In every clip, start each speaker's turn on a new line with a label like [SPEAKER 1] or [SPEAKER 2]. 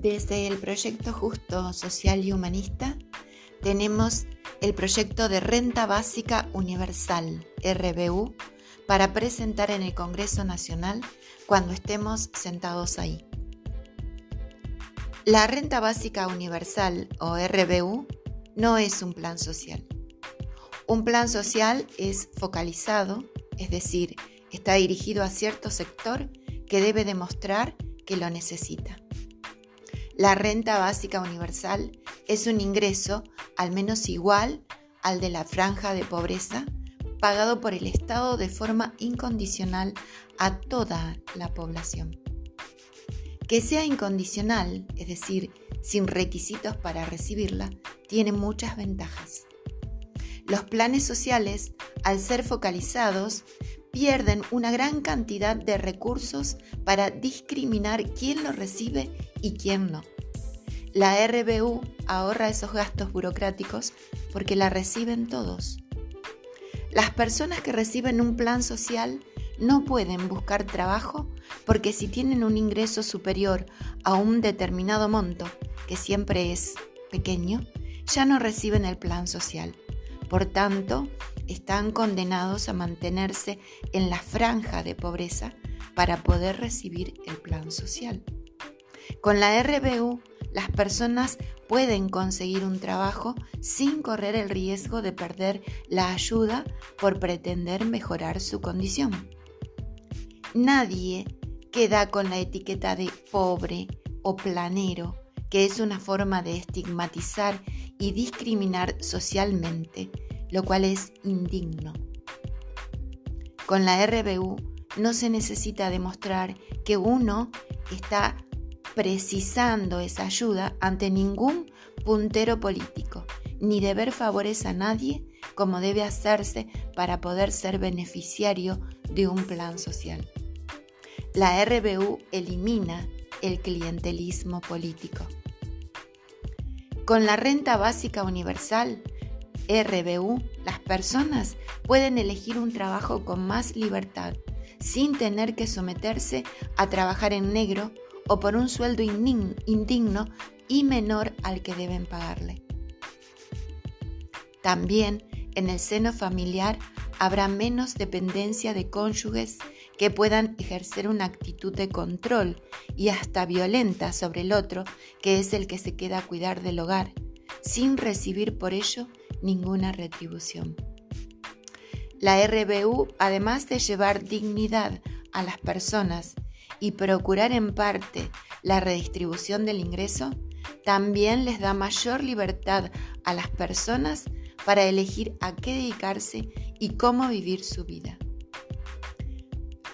[SPEAKER 1] Desde el proyecto justo, social y humanista tenemos el proyecto de renta básica universal, RBU, para presentar en el Congreso Nacional cuando estemos sentados ahí. La renta básica universal o RBU no es un plan social. Un plan social es focalizado, es decir, está dirigido a cierto sector que debe demostrar que lo necesita. La renta básica universal es un ingreso al menos igual al de la franja de pobreza pagado por el Estado de forma incondicional a toda la población. Que sea incondicional, es decir, sin requisitos para recibirla, tiene muchas ventajas. Los planes sociales, al ser focalizados, pierden una gran cantidad de recursos para discriminar quién lo recibe y quién no. La RBU ahorra esos gastos burocráticos porque la reciben todos. Las personas que reciben un plan social no pueden buscar trabajo porque si tienen un ingreso superior a un determinado monto, que siempre es pequeño, ya no reciben el plan social. Por tanto, están condenados a mantenerse en la franja de pobreza para poder recibir el plan social. Con la RBU, las personas pueden conseguir un trabajo sin correr el riesgo de perder la ayuda por pretender mejorar su condición. Nadie queda con la etiqueta de pobre o planero, que es una forma de estigmatizar y discriminar socialmente, lo cual es indigno. Con la RBU no se necesita demostrar que uno está precisando esa ayuda ante ningún puntero político, ni deber favores a nadie como debe hacerse para poder ser beneficiario de un plan social. La RBU elimina el clientelismo político. Con la renta básica universal, RBU, las personas pueden elegir un trabajo con más libertad, sin tener que someterse a trabajar en negro o por un sueldo indigno y menor al que deben pagarle. También en el seno familiar habrá menos dependencia de cónyuges que puedan ejercer una actitud de control y hasta violenta sobre el otro, que es el que se queda a cuidar del hogar, sin recibir por ello ninguna retribución. La RBU, además de llevar dignidad a las personas y procurar en parte la redistribución del ingreso, también les da mayor libertad a las personas para elegir a qué dedicarse y cómo vivir su vida.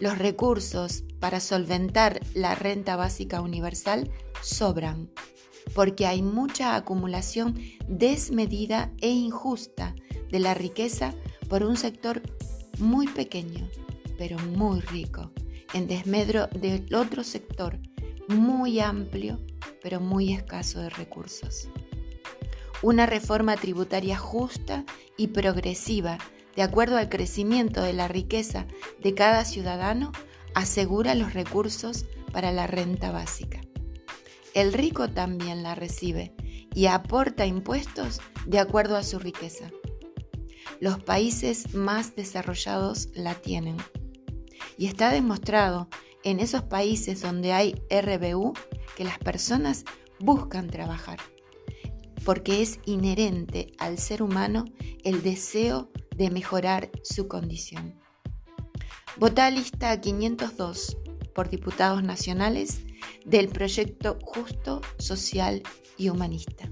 [SPEAKER 1] Los recursos para solventar la renta básica universal sobran, porque hay mucha acumulación desmedida e injusta de la riqueza por un sector muy pequeño, pero muy rico en desmedro del otro sector muy amplio, pero muy escaso de recursos. Una reforma tributaria justa y progresiva, de acuerdo al crecimiento de la riqueza de cada ciudadano, asegura los recursos para la renta básica. El rico también la recibe y aporta impuestos de acuerdo a su riqueza. Los países más desarrollados la tienen. Y está demostrado en esos países donde hay RBU que las personas buscan trabajar, porque es inherente al ser humano el deseo de mejorar su condición. Vota lista 502 por diputados nacionales del proyecto justo, social y humanista.